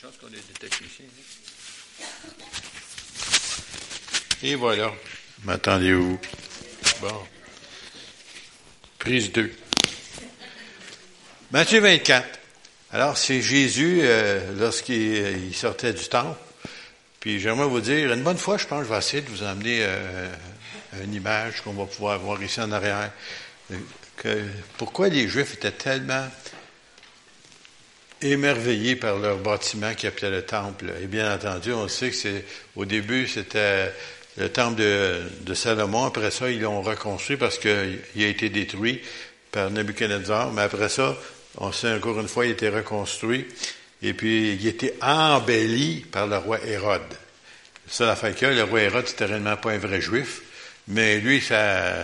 chance qu'on ait des techniciens. Et voilà. M'attendez-vous? Bon. Prise 2. Matthieu 24. Alors, c'est Jésus euh, lorsqu'il sortait du temple. Puis j'aimerais vous dire, une bonne fois, je pense, je vais essayer de vous emmener euh, une image qu'on va pouvoir voir ici en arrière. Que, pourquoi les Juifs étaient tellement émerveillés par leur bâtiment qui appelait le temple. Et bien entendu, on sait que c'est au début, c'était le temple de, Salomon. Après ça, ils l'ont reconstruit parce qu'il a été détruit par Nebuchadnezzar. Mais après ça, on sait encore une fois, il a été reconstruit. Et puis, il a été embelli par le roi Hérode. Ça, fait que le roi Hérode, c'était réellement pas un vrai juif. Mais lui, ça,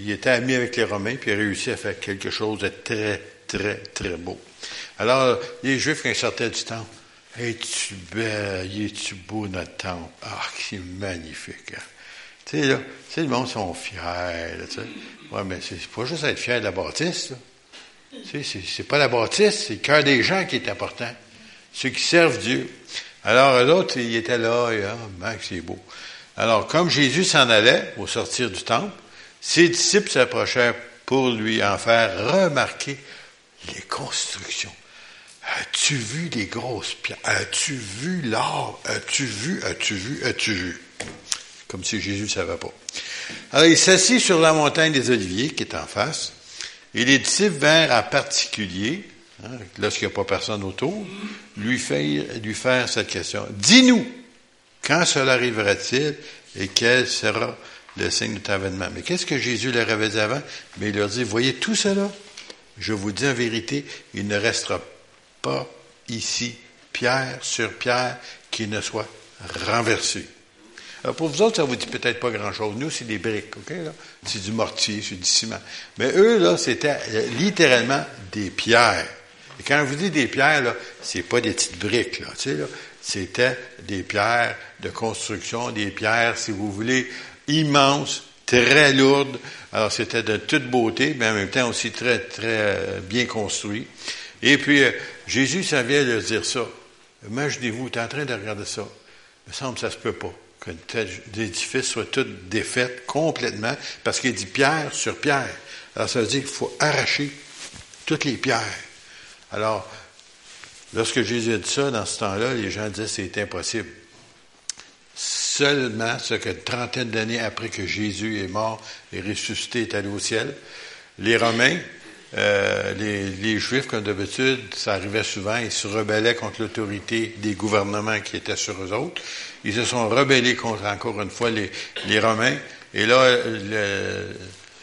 il était ami avec les Romains, puis il a réussi à faire quelque chose de très, très, très beau. Alors, les Juifs, quand ils sortaient du temple, es-tu belle, es-tu beau notre temple? Ah, c'est magnifique. Hein? Tu sais, là, le monde sont fiers, là, tu sais. Ouais, mais c'est pas juste être fier de la bâtisse, c'est pas la bâtisse, c'est le cœur des gens qui est important. Ceux qui servent Dieu. Alors, l'autre, il était là, et, ah, ben, c'est beau. Alors, comme Jésus s'en allait au sortir du temple, ses disciples s'approchèrent pour lui en faire remarquer les constructions. As-tu vu les grosses pierres? As-tu vu l'or? As-tu vu? As-tu vu? As-tu vu? Comme si Jésus ne savait pas. Alors, il s'assit sur la montagne des Oliviers, qui est en face, et les disciples vinrent en particulier, hein, lorsqu'il n'y a pas personne autour, lui faire, lui faire cette question. Dis-nous, quand cela arrivera-t-il et quel sera le signe de ton avènement? Mais qu'est-ce que Jésus leur avait dit avant? Mais il leur dit, voyez tout cela? Je vous dis en vérité, il ne restera pas ici pierre sur pierre qui ne soit renversé. Alors pour vous autres, ça vous dit peut-être pas grand-chose. Nous, c'est des briques, OK? C'est du mortier, c'est du ciment. Mais eux, là, c'était euh, littéralement des pierres. Et quand je vous dis des pierres, là, c'est pas des petites briques, là, tu sais, là. C'était des pierres de construction, des pierres, si vous voulez, immenses, très lourdes. Alors, c'était de toute beauté, mais en même temps aussi très, très euh, bien construit. Et puis, euh, Jésus savait de dire ça. Imaginez-vous, tu es en train de regarder ça. Il me semble que ça se peut pas, qu'un tel édifice soit tout défait complètement, parce qu'il dit pierre sur pierre. Alors, ça veut dire qu'il faut arracher toutes les pierres. Alors, lorsque Jésus a dit ça, dans ce temps-là, les gens disaient c'est impossible. Seulement ce que trentaine d'années après que Jésus est mort et ressuscité est allé au ciel, les Romains euh, les, Juifs, comme d'habitude, ça arrivait souvent, ils se rebellaient contre l'autorité des gouvernements qui étaient sur eux autres. Ils se sont rebellés contre, encore une fois, les, Romains. Et là,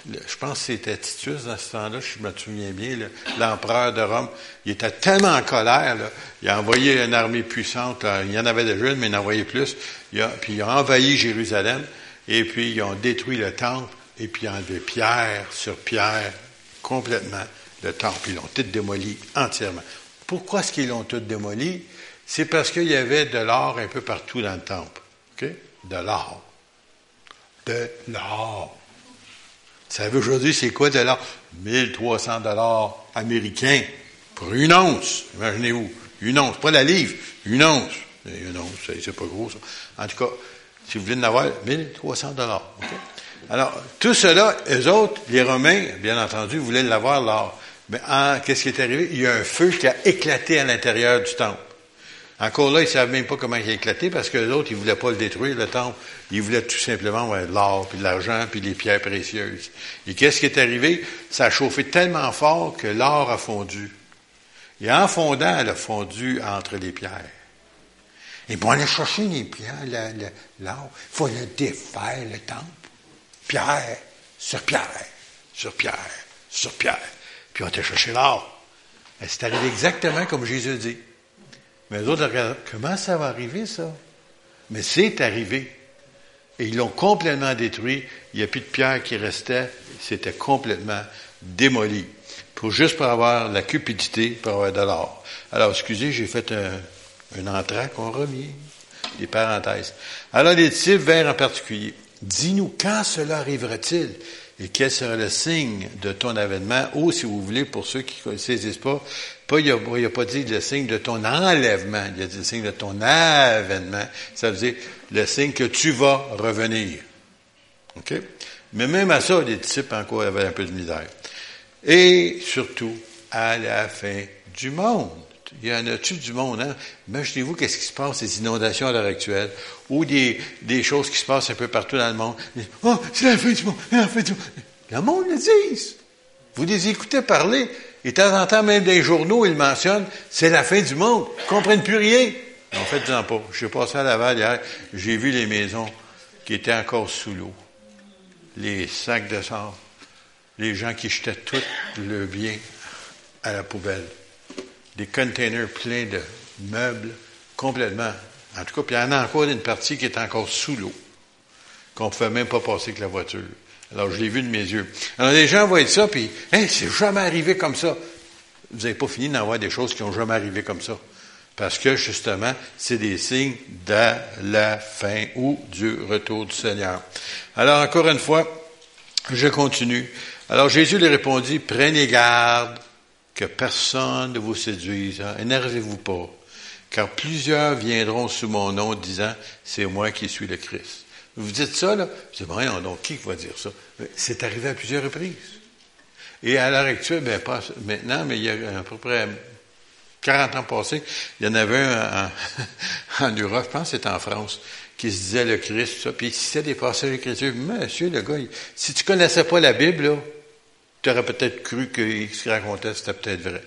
je pense que c'était Titus dans ce temps-là, je me souviens bien, l'empereur de Rome, il était tellement en colère, là, il a envoyé une armée puissante, il y en avait déjà une, mais il en envoyé plus, il a, puis il a envahi Jérusalem, et puis ils ont détruit le temple, et puis ils ont enlevé pierre sur pierre complètement le temple. Ils l'ont tout démoli entièrement. Pourquoi est-ce qu'ils l'ont tout démoli? C'est parce qu'il y avait de l'or un peu partout dans le temple. De l'or. De l'or. Vous savez aujourd'hui, c'est quoi de l'or? 1300 dollars américains pour une once. Imaginez-vous. Une once. Pas la livre. Une once. Une once, c'est pas gros, ça. En tout cas, si vous voulez en avoir, 1300 dollars. Alors, tout cela, eux autres, les Romains, bien entendu, voulaient l'avoir l'or. Mais qu'est-ce qui est arrivé? Il y a un feu qui a éclaté à l'intérieur du temple. Encore là, ils ne savent même pas comment il a éclaté parce que les autres, ils ne voulaient pas le détruire, le temple. Ils voulaient tout simplement l'or, puis l'argent, puis les pierres précieuses. Et qu'est-ce qui est arrivé? Ça a chauffé tellement fort que l'or a fondu. Et en fondant, elle a fondu entre les pierres. Et pour aller chercher les pierres, l'or, il faut le défaire, le temple pierre sur pierre, sur pierre, sur pierre. Puis on était cherché l'or. C'est arrivé exactement comme Jésus dit. Mais les autres regardent, comment ça va arriver, ça? Mais c'est arrivé. Et ils l'ont complètement détruit. Il n'y a plus de pierre qui restait. C'était complètement démoli. Pour juste pour avoir la cupidité, pour avoir de l'or. Alors, excusez, j'ai fait un, un entraque, on remis des parenthèses. Alors, les disciples vers en particulier. Dis-nous, quand cela arrivera-t-il? Et quel sera le signe de ton avènement? Ou, si vous voulez, pour ceux qui ne saisissent pas, pas, il n'a pas dit le signe de ton enlèvement, il a dit le signe de ton avènement. Ça veut dire le signe que tu vas revenir. OK? Mais même à ça, les disciples encore avaient un peu de misère. Et surtout, à la fin du monde. Il y en a-tu du monde, hein? Imaginez-vous qu'est-ce qui se passe, ces inondations à l'heure actuelle, ou des, des choses qui se passent un peu partout dans le monde. Oh, c'est la fin du monde, la fin du monde. Le monde le dit. Vous les écoutez parler, et de temps en temps, même les journaux, ils mentionnent, c'est la fin du monde. Ils ne comprennent plus rien. En fait, disant pas. Je suis passé à Laval hier, j'ai vu les maisons qui étaient encore sous l'eau. Les sacs de sang, les gens qui jetaient tout le bien à la poubelle des containers pleins de meubles, complètement. En tout cas, puis il y en a encore une partie qui est encore sous l'eau, qu'on ne pouvait même pas passer avec la voiture. Alors, je l'ai vu de mes yeux. Alors, les gens voient ça, puis, hey, c'est jamais arrivé comme ça. Vous n'avez pas fini d'en voir des choses qui n'ont jamais arrivé comme ça. Parce que, justement, c'est des signes de la fin ou du retour du Seigneur. Alors, encore une fois, je continue. Alors, Jésus lui répondit, prenez garde que personne ne vous séduise. Hein. Énervez-vous pas, car plusieurs viendront sous mon nom disant, c'est moi qui suis le Christ. Vous dites ça, là, c'est vrai, donc qui va dire ça? C'est arrivé à plusieurs reprises. Et à l'heure actuelle, ben pas maintenant, mais il y a à peu près 40 ans passés, il y en avait un en, Europe, je pense que c'était en France, qui se disait le Christ, ça, puis il citait des passages d'écriture. Monsieur, le gars, si tu connaissais pas la Bible, là, tu aurais peut-être cru que ce qu'il racontait, c'était peut-être vrai.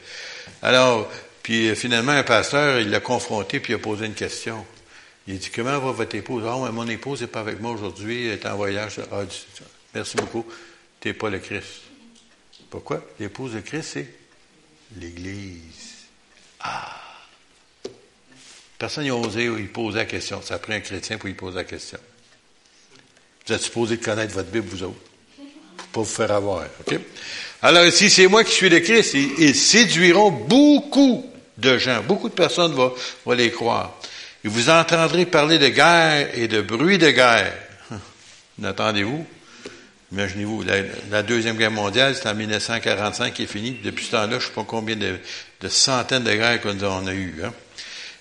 Alors, puis euh, finalement, un pasteur, il l'a confronté, puis il a posé une question. Il a dit, comment va votre épouse? Ah, mon épouse n'est pas avec moi aujourd'hui, elle est en voyage. Ah, merci beaucoup, tu n'es pas le Christ. Pourquoi? L'épouse de Christ, c'est l'Église. Ah! Personne n'a osé y poser la question. Ça a pris un chrétien pour y poser la question. Vous êtes supposé connaître votre Bible, vous autres pour vous faire avoir. Alors ici, c'est moi qui suis le Christ. Ils, séduiront beaucoup de gens. Beaucoup de personnes vont, les croire. Et vous entendrez parler de guerre et de bruit de guerre. N'attendez-vous? Imaginez-vous, la, Deuxième Guerre mondiale, c'est en 1945 qui est fini. Depuis ce temps-là, je ne sais pas combien de, centaines de guerres qu'on a eues. Hein.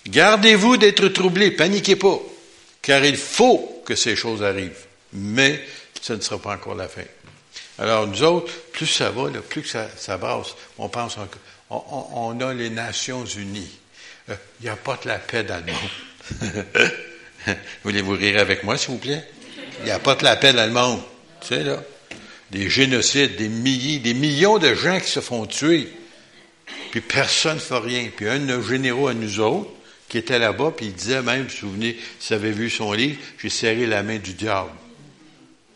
Gardez-vous d'être troublés, paniquez pas, car il faut que ces choses arrivent. Mais ce ne sera pas encore la fin. Alors, nous autres, plus ça va, plus que ça, ça brasse, on pense, on, on, a les Nations Unies. Euh, il n'y a pas de la paix dans le monde. Voulez-vous rire avec moi, s'il vous plaît? Il n'y a pas de la paix dans le monde. Tu sais, là? Des génocides, des milliers, des millions de gens qui se font tuer. Puis personne ne fait rien. Puis un de nos généraux à nous autres, qui était là-bas, puis il disait même, vous vous souvenez, si vous avez vu son livre, j'ai serré la main du diable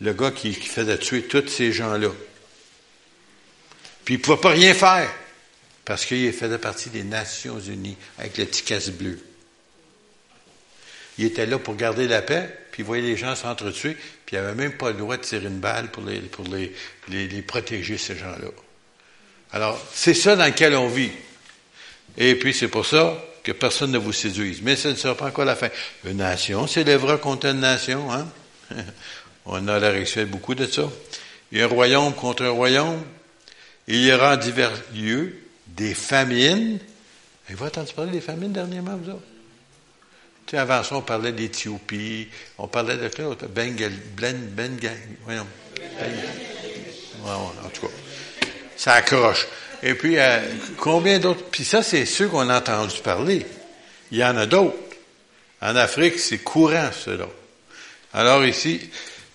le gars qui, faisait tuer tous ces gens-là. Puis il ne pouvait pas rien faire, parce qu'il faisait partie des Nations Unies avec le petit casse bleu. Il était là pour garder la paix, puis il voyait les gens s'entretuer, puis il n'avait même pas le droit de tirer une balle pour les, protéger, ces gens-là. Alors, c'est ça dans lequel on vit. Et puis, c'est pour ça que personne ne vous séduise. Mais ce ne sera pas encore la fin. Une nation s'élèvera contre une nation, hein? On a la réussite beaucoup de ça. Un royaume contre un royaume. Il y aura en divers lieux des famines. Vous avez entendu parler des famines dernièrement, vous autres? Tu sais, avant ça, on parlait d'Éthiopie, on parlait de quoi? Bengal, Bengal, voyons. en tout cas, ça accroche. Et puis, euh, combien d'autres? Puis ça, c'est ceux qu'on a entendu parler. Il y en a d'autres. En Afrique, c'est courant, cela. Alors ici,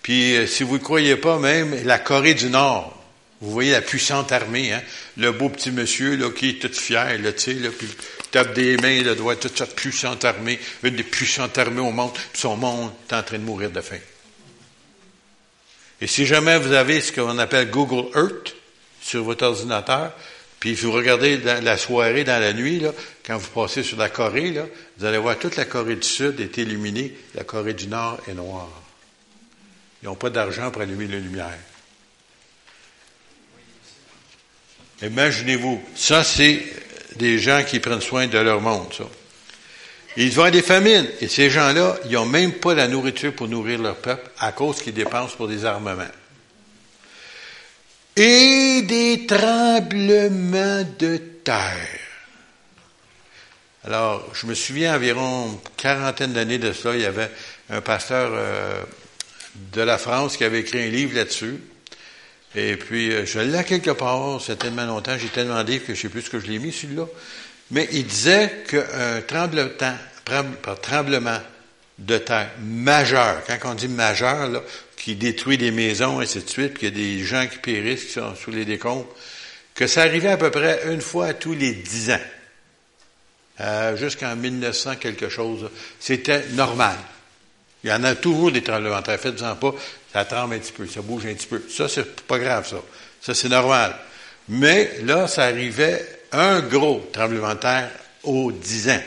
puis, euh, si vous ne croyez pas, même la Corée du Nord, vous voyez la puissante armée, hein? le beau petit monsieur là, qui est tout fier, là, tu sais, là, puis tape des mains, là, doit toute cette puissante armée, une des puissantes armées au monde, puis son monde est en train de mourir de faim. Et si jamais vous avez ce qu'on appelle Google Earth sur votre ordinateur, puis vous regardez la soirée, dans la nuit, là, quand vous passez sur la Corée, là, vous allez voir toute la Corée du Sud est illuminée, la Corée du Nord est noire. Ils n'ont pas d'argent pour allumer la lumière. Imaginez-vous, ça c'est des gens qui prennent soin de leur monde, ça. Ils vont avoir des famines, et ces gens-là, ils n'ont même pas la nourriture pour nourrir leur peuple à cause qu'ils dépensent pour des armements. et des tremblements de terre. Alors, je me souviens environ quarantaine d'années de cela, il y avait un pasteur euh, de la France qui avait écrit un livre là-dessus. Et puis, euh, je l'ai quelque part, c'est tellement longtemps, j'ai tellement dit que je sais plus ce que je l'ai mis, celui-là. Mais il disait qu'un tremblement, tremblement de terre majeur, quand on dit majeur, qui détruit des maisons, et ainsi de suite, qu'il y a des gens qui périssent, qui sont sous les décombres, que ça arrivait à peu près une fois tous les dix ans. Euh, jusqu'en 1900 quelque chose. C'était normal. Il y en a toujours des tremblements de terre. Faites-en pas, ça tremble un petit peu, ça bouge un petit peu. Ça, c'est pas grave, ça. Ça, c'est normal. Mais là, ça arrivait un gros tremblement de terre aux dix ans.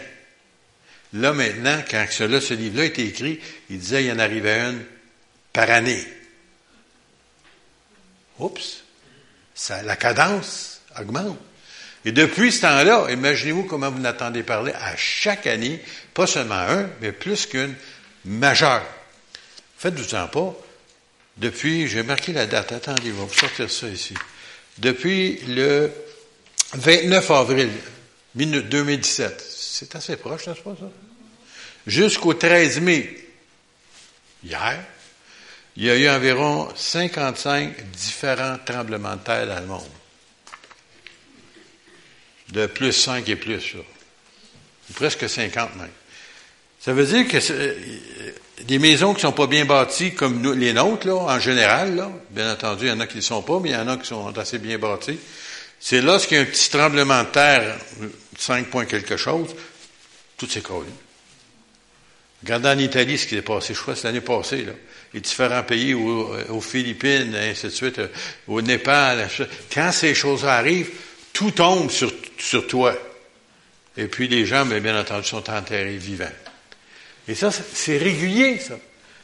Là, maintenant, quand ce livre-là a été écrit, il disait qu'il y en arrivait une par année. Oups! La cadence augmente. Et depuis ce temps-là, imaginez-vous comment vous n'attendez parler à chaque année, pas seulement un, mais plus qu'une majeure. Faites-vous-en pas. Depuis, j'ai marqué la date, attendez, je vais vous sortir ça ici. Depuis le 29 avril 2017, c'est assez proche, n'est-ce pas ça? Jusqu'au 13 mai, hier, il y a eu environ 55 différents tremblements de terre dans le monde de plus 5 et plus, là. Presque 50 même. Ça veut dire que des maisons qui sont pas bien bâties comme nous, les nôtres, là, en général, là, bien entendu, il y en a qui ne sont pas, mais il y en a qui sont assez bien bâties. C'est lorsqu'il y a un petit tremblement de terre, 5 points quelque chose, tout s'écroule. Regardez en Italie ce qui est passé, je crois, c'est l'année passée, là. Les différents pays, aux Philippines, et ainsi de suite, euh, au Népal, quand ces choses arrivent, tout tombe sur, sur toi. Et puis les gens, bien, entendu, sont enterrés vivants. Et ça, c'est régulier, ça.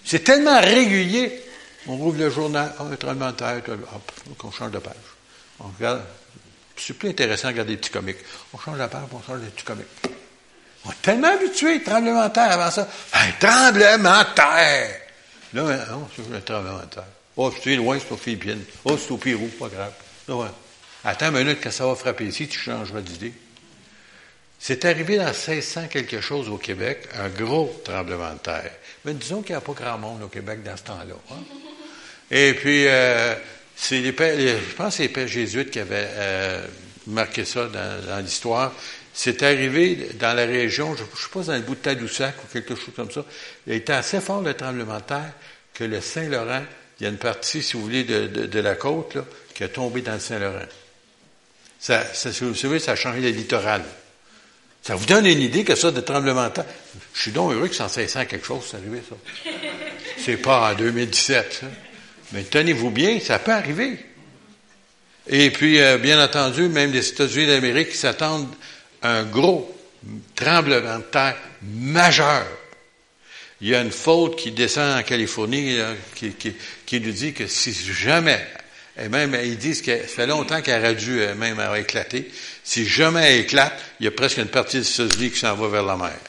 C'est tellement régulier. On ouvre le journal, un tremblement de terre, hop, on change de page. On regarde. C'est plus intéressant de regarder des petits comiques. On change de page, on change des petits comiques. On est tellement habitué, tremblement de terre avant ça. Un tremblement de terre! Là, non, c'est un tremblement de terre. Oh, c'est loin, c'est aux Philippines. Oh, c'est au Pérou, pas grave. Là, ouais. Attends une minute, quand ça va frapper ici, tu changeras d'idée. C'est arrivé dans 1600 quelque chose au Québec, un gros tremblement de terre. Mais disons qu'il n'y a pas grand monde au Québec dans ce temps-là. Hein. Et puis, euh, c'est les je pense que c'est les pères jésuites qui avaient euh, marqué ça dans, l'histoire. C'est arrivé dans la région, je ne sais pas, dans le bout de Tadoussac ou quelque chose comme ça. Il été assez fort le tremblement de terre que le Saint-Laurent, il y a une partie, si vous voulez, de, la côte là, qui a tombé dans le Saint-Laurent. Ça, ça, vous savez, ça a changé le littoral. Ça vous donne une idée que ça, de tremblement de terre? Je suis donc heureux que 150 quelque chose, c'est arrivé, ça. C'est pas en 2017, Mais tenez-vous bien, ça peut arriver. Et puis, euh, bien entendu, même les États-Unis d'Amérique s'attendent à un gros tremblement de terre majeur. Il y a une faute qui descend en Californie qui, qui, qui nous dit que si jamais et même, ils disent que ça fait longtemps qu'elle aurait dû euh, même avoir éclaté. Si jamais elle éclate, il y a presque une partie de ce qui s'en va vers la mer.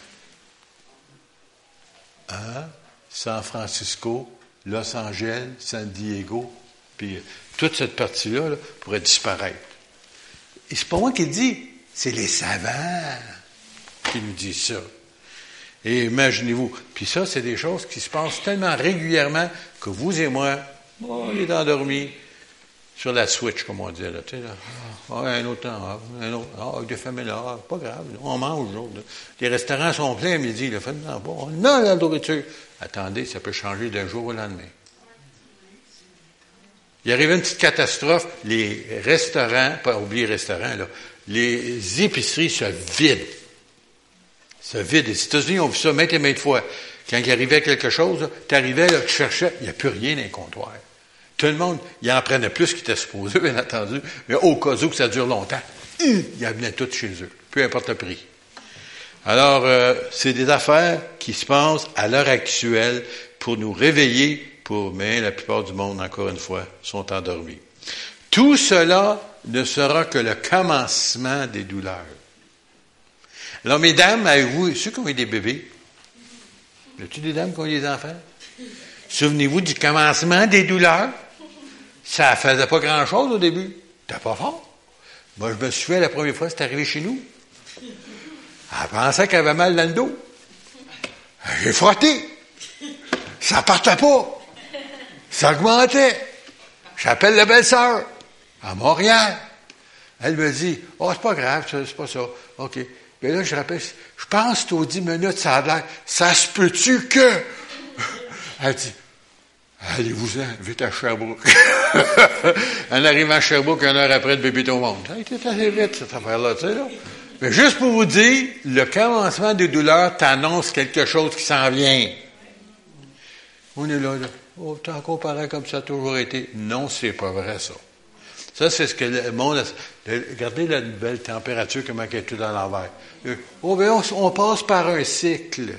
Hein? San Francisco, Los Angeles, San Diego, puis euh, toute cette partie-là pourrait disparaître. Et c'est pas moi qui le dis, c'est les savants qui nous disent ça. Et imaginez-vous, puis ça, c'est des choses qui se passent tellement régulièrement que vous et moi, on est endormis, sur la switch, comme on dit, là, là. Ah, un autre temps, ah, un autre, ah, des familles là, ah, pas grave, on mange, Les restaurants sont pleins midi, le fait, non, bon, non, la nourriture. Attendez, ça peut changer d'un jour au lendemain. Il arrive une petite catastrophe, les restaurants, pas oublier les restaurants, là, les épiceries se vident. Se vident. Les États-Unis ont vu ça maintes et maintes fois. Quand il arrivait quelque chose, tu arrivais, là, tu cherchais, il n'y a plus rien dans les comptoirs. Tout le monde, il en prenait plus qu'il était supposé, bien entendu, mais au cas où que ça dure longtemps, il amenait tout chez eux, peu importe le prix. Alors, euh, c'est des affaires qui se passent à l'heure actuelle pour nous réveiller, pour, mais la plupart du monde, encore une fois, sont endormis. Tout cela ne sera que le commencement des douleurs. Alors, mesdames, avez-vous, ceux qui ont eu des bébés, y a-t-il des dames qui ont eu des enfants? Souvenez-vous du commencement des douleurs? Ça faisait pas grand-chose au début. T'es pas fort. Moi, je me souviens la première fois, c'est arrivé chez nous. Elle pensait qu'elle avait mal dans le dos. J'ai frotté. Ça partait pas. Ça augmentait. J'appelle la belle-sœur à Montréal. Elle me dit, oh, c'est pas grave, c'est pas ça. OK. Mais là, je rappelle, je pense qu'au 10 minutes, ça a l'air, ça se peut-tu que? Elle dit, allez-vous-en, vite à Sherbrooke. en arrivant à Sherbrooke, une heure après, le bébé est au monde. Ça assez vite, cette affaire-là, tu sais, là. Mais juste pour vous dire, le commencement des douleurs t'annonce quelque chose qui s'en vient. On est là, là. Oh, qu'on paraît comme ça a toujours été. Non, c'est pas vrai, ça. Ça, c'est ce que le monde a, Regardez la nouvelle température, comment elle est tout dans l'envers. Oh, ben, on, passe par un cycle.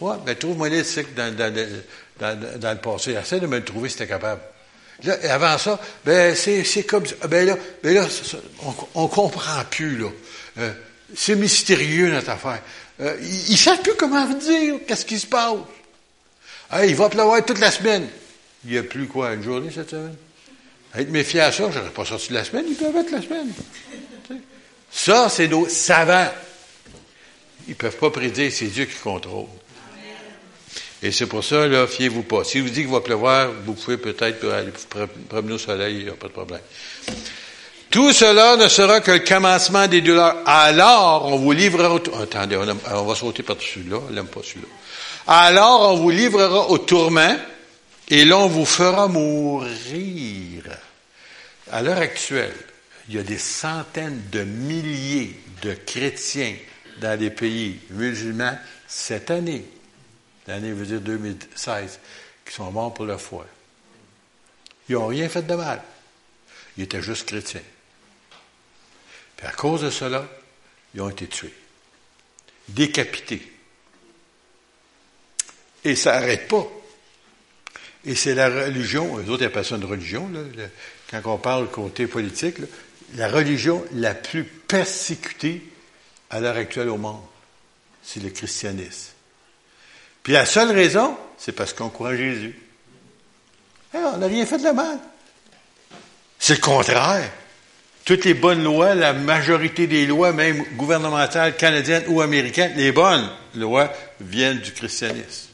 Ouais, ben, trouve-moi le cycle dans, dans, dans, dans, le passé. Essaye de me le trouver si capable. Là, avant ça, ben, c'est, comme ça. Ben là, ben là on, ne comprend plus, là. Euh, c'est mystérieux, notre affaire. Euh, ils ne savent plus comment vous dire qu'est-ce qui se passe. il va pleuvoir toute la semaine. Il n'y a plus quoi, une journée cette semaine? Être méfié à ça, je n'aurais pas sorti la semaine, ils peuvent être la semaine. Ça, c'est nos savants. Ils ne peuvent pas prédire, c'est Dieu qui contrôle. Et c'est pour ça, là, fiez-vous pas. Si vous dites qu'il va pleuvoir, vous pouvez peut-être aller promener au soleil, il n'y a pas de problème. Tout cela ne sera que le commencement des douleurs. Alors, on vous livrera au... Attendez, on, va sauter par-dessus là, on n'aime pas celui-là. Alors, on vous livrera au tourment, et l'on vous fera mourir. À l'heure actuelle, il y a des centaines de milliers de chrétiens dans les pays musulmans cette année l'année veut dire 2016, qui sont morts pour la foi. Ils n'ont rien fait de mal. Ils étaient juste chrétiens. Puis à cause de cela, ils ont été tués, décapités. Et ça n'arrête pas. Et c'est la religion, eux autres appellent ça une religion, là, quand on parle côté politique, la religion la plus persécutée à l'heure actuelle au monde, c'est le christianisme. Puis la seule raison, c'est parce qu'on croit en Jésus. Eh, on n'a rien fait de mal. C'est le contraire. Toutes les bonnes lois, la majorité des lois, même gouvernementales, canadiennes ou américaines, les bonnes lois viennent du christianisme.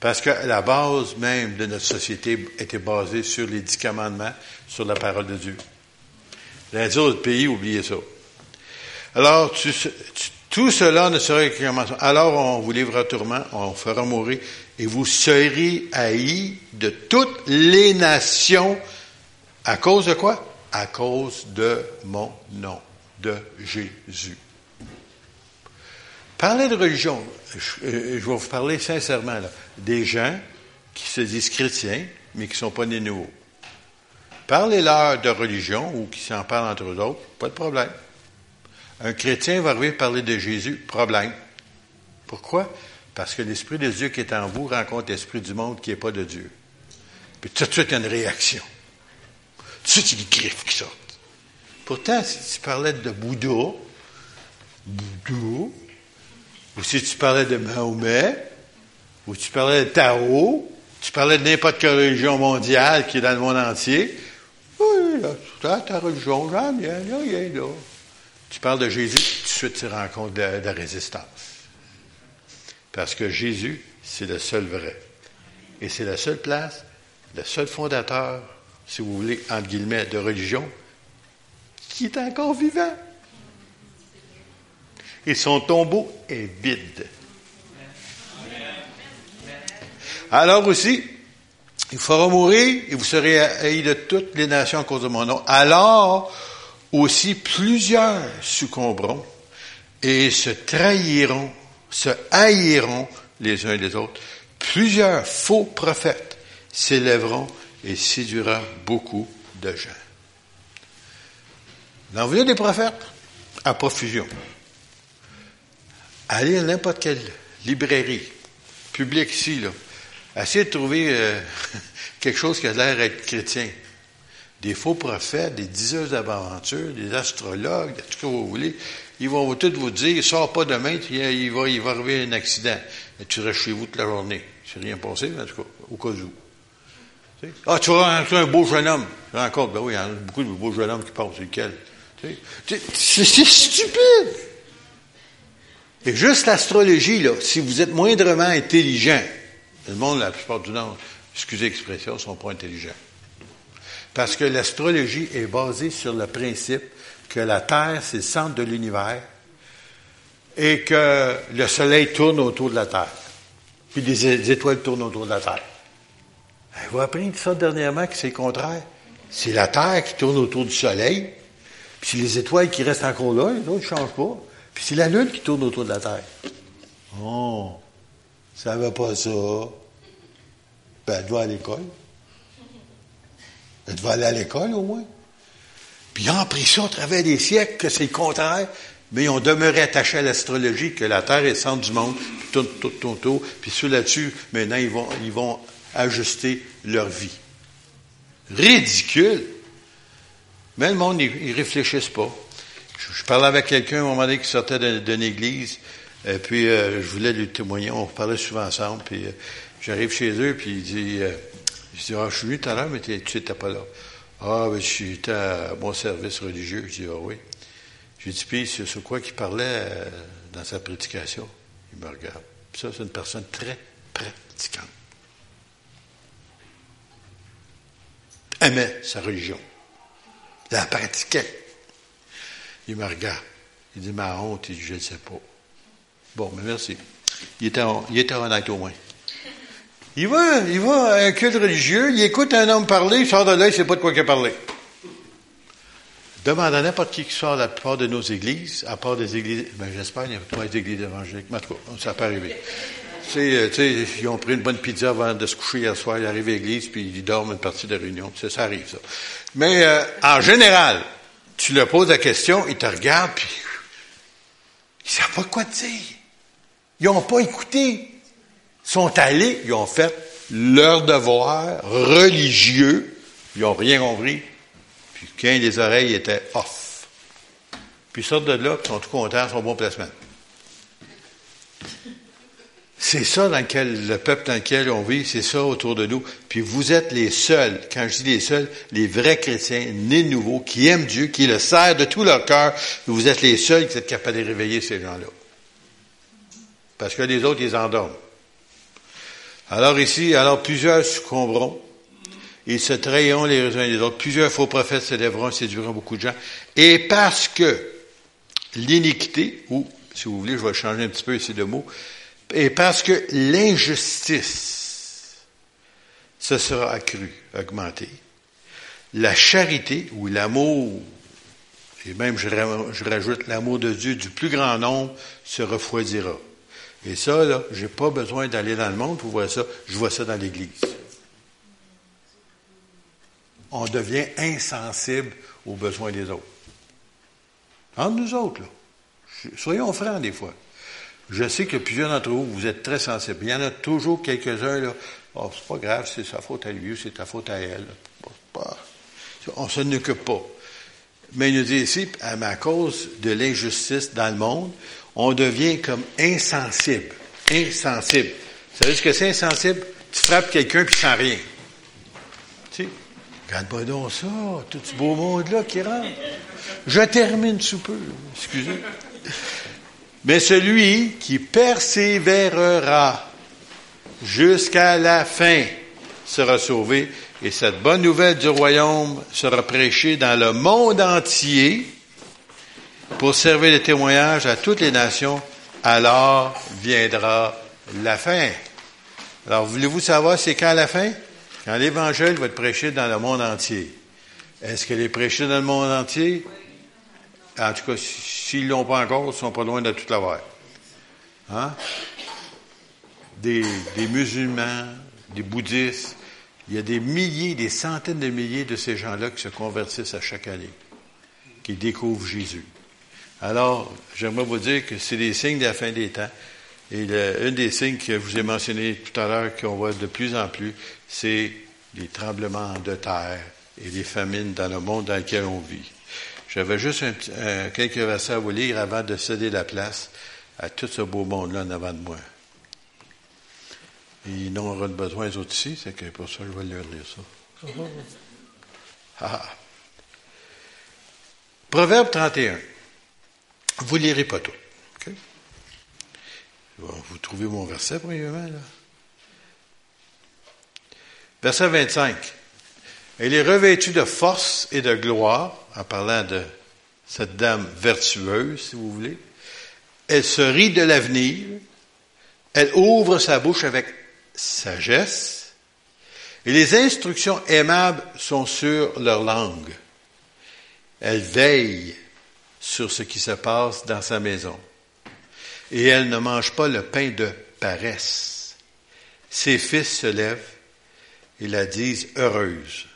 Parce que la base même de notre société était basée sur les dix commandements, sur la parole de Dieu. Les autres pays, oubliez ça. Alors, tu, tu, tout cela ne serait que commencement. Alors on vous livrera tourment, on fera mourir, et vous serez haïs de toutes les nations. À cause de quoi? À cause de mon nom, de Jésus. Parlez de religion. Je, euh, vais vous parler sincèrement, là. Des gens qui se disent chrétiens, mais qui ne sont pas nés nouveaux. Parlez-leur de religion ou qui s'en parlent entre eux autres, pas de problème. Un chrétien va arriver parler de Jésus, problème. Pourquoi? Parce que l'Esprit de Dieu qui est en vous rencontre l'Esprit du monde qui n'est pas de Dieu. Puis tout de suite, il y a une réaction. Tout de suite, il y a des griffes qui sortent. Pourtant, si tu parlais de Bouddha, Bouddha, ou si tu parlais de Mahomet, ou tu parlais de Tao, tu parlais de n'importe quelle religion mondiale qui est dans le monde entier, oui, là, ta religion, j'en viens, là, il est là. Tu parles de Jésus, tout de suite tu rencontres de, de résistance. Parce que Jésus, c'est le seul vrai. Et c'est la seule place, le seul fondateur, si vous voulez, entre guillemets, de religion, qui est encore vivant. Et son tombeau est vide. Alors aussi, il fera mourir et vous serez haïs de toutes les nations à cause de mon nom. Alors, aussi plusieurs succomberont et se trahiront, se haïront les uns les autres. Plusieurs faux prophètes s'élèveront et séduira beaucoup de gens. L'envoi des prophètes à profusion. Allez à n'importe quelle librairie publique ici, là. Essayez de trouver euh, quelque chose qui a l'air d'être chrétien des faux prophètes, des diseurs d'aventures, des astrologues, tout ce que vous voulez, ils vont tous vous dire, sors pas demain, il va, il va arriver un accident. Tu restes chez vous toute la journée. C'est rien passé, en tout cas, au cas où. Ah, tu vas rencontrer un beau jeune homme. Je rencontre, ben oui, il y a beaucoup de beaux jeunes hommes qui passent, c'est lequel? C'est stupide! Et juste l'astrologie, là, si vous êtes moindrement intelligent, le monde, la plupart du temps, excusez l'expression, ne sont pas intelligents. Parce que l'astrologie est basée sur le principe que la Terre, c'est le centre de l'univers et que le Soleil tourne autour de la Terre. Puis des étoiles tournent autour de la Terre. Vous appris ça dernièrement que c'est le contraire? C'est la Terre qui tourne autour du Soleil, puis c'est les étoiles qui restent encore là, les autres ne changent pas. Puis c'est la Lune qui tourne autour de la Terre. Oh, ça va pas ça. Ben, elle doit à l'école. Elle doit aller à l'école, au moins. Puis ils ont appris ça au travers des siècles, que c'est le contraire, mais ils ont demeuré attachés à l'astrologie, que la Terre est le centre du monde, puis tout, tout, tout, tout. Puis sous là-dessus, maintenant, ils vont, ils vont ajuster leur vie. Ridicule. Mais le monde, ils, ne réfléchissent pas. Je, parlais avec quelqu'un à un moment donné qui sortait d'une église, euh, puis euh, je voulais lui témoigner, on parlait souvent ensemble, puis euh, j'arrive chez eux, puis il dit, je dis, ah, je suis venu tout à l'heure, mais tu n'étais pas là. Ah, ben, j'étais à mon service religieux. Je dis, ah oui. Je dis, puis c'est sur quoi qu'il parlait dans sa prédication? Il me regarde. Puis ça, c'est une personne très pratiquante. aimait sa religion, la pratiquait. Il me regarde. Il dit, ma honte, il dit, je ne sais pas. Bon, mais merci. Il était, il était honnête au moins. Il va, il va à un culte religieux, il écoute un homme parler, il sort de là, il ne sait pas de quoi il a parlé. Demande à n'importe qui qui sort de la plupart de nos églises, à part des églises, ben j'espère qu'il n'y a pas des églises évangéliques, mais en tout cas, ça peut arriver. Euh, tu sais, ils ont pris une bonne pizza avant de se coucher hier soir, ils arrivent à l'église, puis ils dorment une partie de la réunion. Ça, ça arrive, ça. Mais euh, en général, tu leur poses la question, ils te regardent, puis ils savent pas quoi te dire. Ils n'ont pas écouté. Sont allés, ils ont fait leur devoir religieux, ils n'ont rien compris, puis quand les oreilles étaient off. Puis ils sortent de là, puis ils sont tout contents, ils sont bon placement. C'est ça dans lequel, le peuple dans lequel on vit, c'est ça autour de nous. Puis vous êtes les seuls, quand je dis les seuls, les vrais chrétiens, nés de nouveau, qui aiment Dieu, qui le servent de tout leur cœur, vous êtes les seuls qui êtes capables de réveiller ces gens-là. Parce que les autres, ils endorment. Alors ici, alors plusieurs succomberont. Ils se trahiront les uns les autres. Plusieurs faux prophètes se lèveront et séduiront beaucoup de gens. Et parce que l'iniquité, ou, si vous voulez, je vais changer un petit peu ici de mots, et parce que l'injustice se sera accrue, augmentée, la charité ou l'amour, et même je, rajoute l'amour de Dieu du plus grand nombre, se refroidira. Et ça, là, j'ai pas besoin d'aller dans le monde pour voir ça, je vois ça dans l'Église. On devient insensible aux besoins des autres. Entre nous autres, là. Soyons francs des fois. Je sais que plusieurs d'entre vous, vous êtes très sensibles. Il y en a toujours quelques-uns, là. Oh, c'est pas grave, c'est sa faute à lui, c'est ta faute à elle. On se n'occupe pas. Mais il nous dit ici, à cause de l'injustice dans le monde, on devient comme insensible. Insensible. Vous savez ce que c'est insensible? Tu frappes quelqu'un puis sans rien. Tu sais, regarde-moi donc ça, tout ce beau monde-là qui rentre. Je termine sous peu, excusez. Mais celui qui persévérera jusqu'à la fin sera sauvé. Et cette bonne nouvelle du royaume sera prêchée dans le monde entier pour servir de témoignage à toutes les nations. Alors viendra la fin. Alors, voulez-vous savoir c'est quand la fin? Quand l'Évangile va être prêché dans le monde entier. Est-ce qu'elle est prêchée dans le monde entier? En tout cas, s'ils ne l'ont pas encore, ils sont pas loin de tout l'avoir. Hein? Des, des musulmans, des bouddhistes, il y a des milliers, des centaines de milliers de ces gens-là qui se convertissent à chaque année, qui découvrent Jésus. Alors, j'aimerais vous dire que c'est des signes de la fin des temps. Et un des signes que je vous ai mentionné tout à l'heure, qu'on voit de plus en plus, c'est les tremblements de terre et les famines dans le monde dans lequel on vit. J'avais juste quelques versets à vous lire avant de céder la place à tout ce beau monde-là en avant de moi. Ils n'auront besoin les autres ici, c'est que pour ça, je vais leur lire ça. Ah. Proverbe 31. Vous ne lirez pas tout. Vous trouvez mon verset, premièrement, là? Verset 25. Elle est revêtue de force et de gloire, en parlant de cette dame vertueuse, si vous voulez. Elle se rit de l'avenir. Elle ouvre sa bouche avec sagesse. Et les instructions aimables sont sur leur langue. Elle veille sur ce qui se passe dans sa maison. Et elle ne mange pas le pain de paresse. Ses fils se lèvent et la disent heureuse.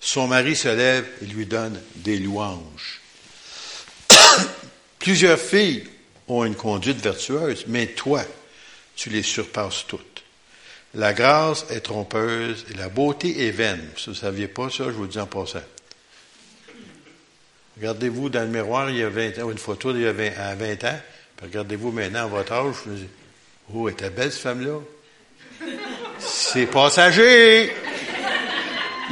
Son mari se lève et lui donne des louanges. Plusieurs filles ont une conduite vertueuse, mais toi, tu les surpasses toutes. La grâce est trompeuse et la beauté est vaine. Si vous ne saviez pas ça, je vous le dis en passant. Regardez-vous dans le miroir, il y a 20 ans, une photo d'il y a 20, à 20 ans, regardez-vous maintenant à votre âge, vous dites, oh, était belle cette femme-là. C'est passager!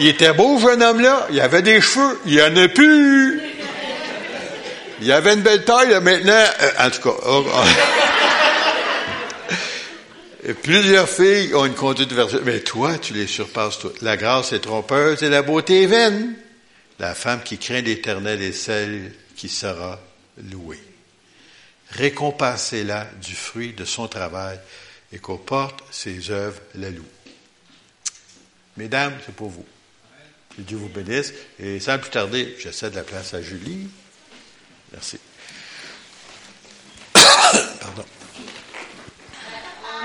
Il était beau, jeune homme-là. Il avait des cheveux. Il en a plus. Il avait une belle taille, maintenant. Euh, en tout cas. Oh, oh. Plusieurs filles ont une conduite vertueuse, mais toi, tu les surpasses toutes. La grâce est trompeuse et la beauté est vaine. La femme qui craint l'Éternel est celle qui sera louée. Récompensez-la du fruit de son travail et qu'au porte ses œuvres la loue. Mesdames, c'est pour vous. Que Dieu vous bénisse. Et sans plus tarder, je cède la place à Julie. Merci. Pardon.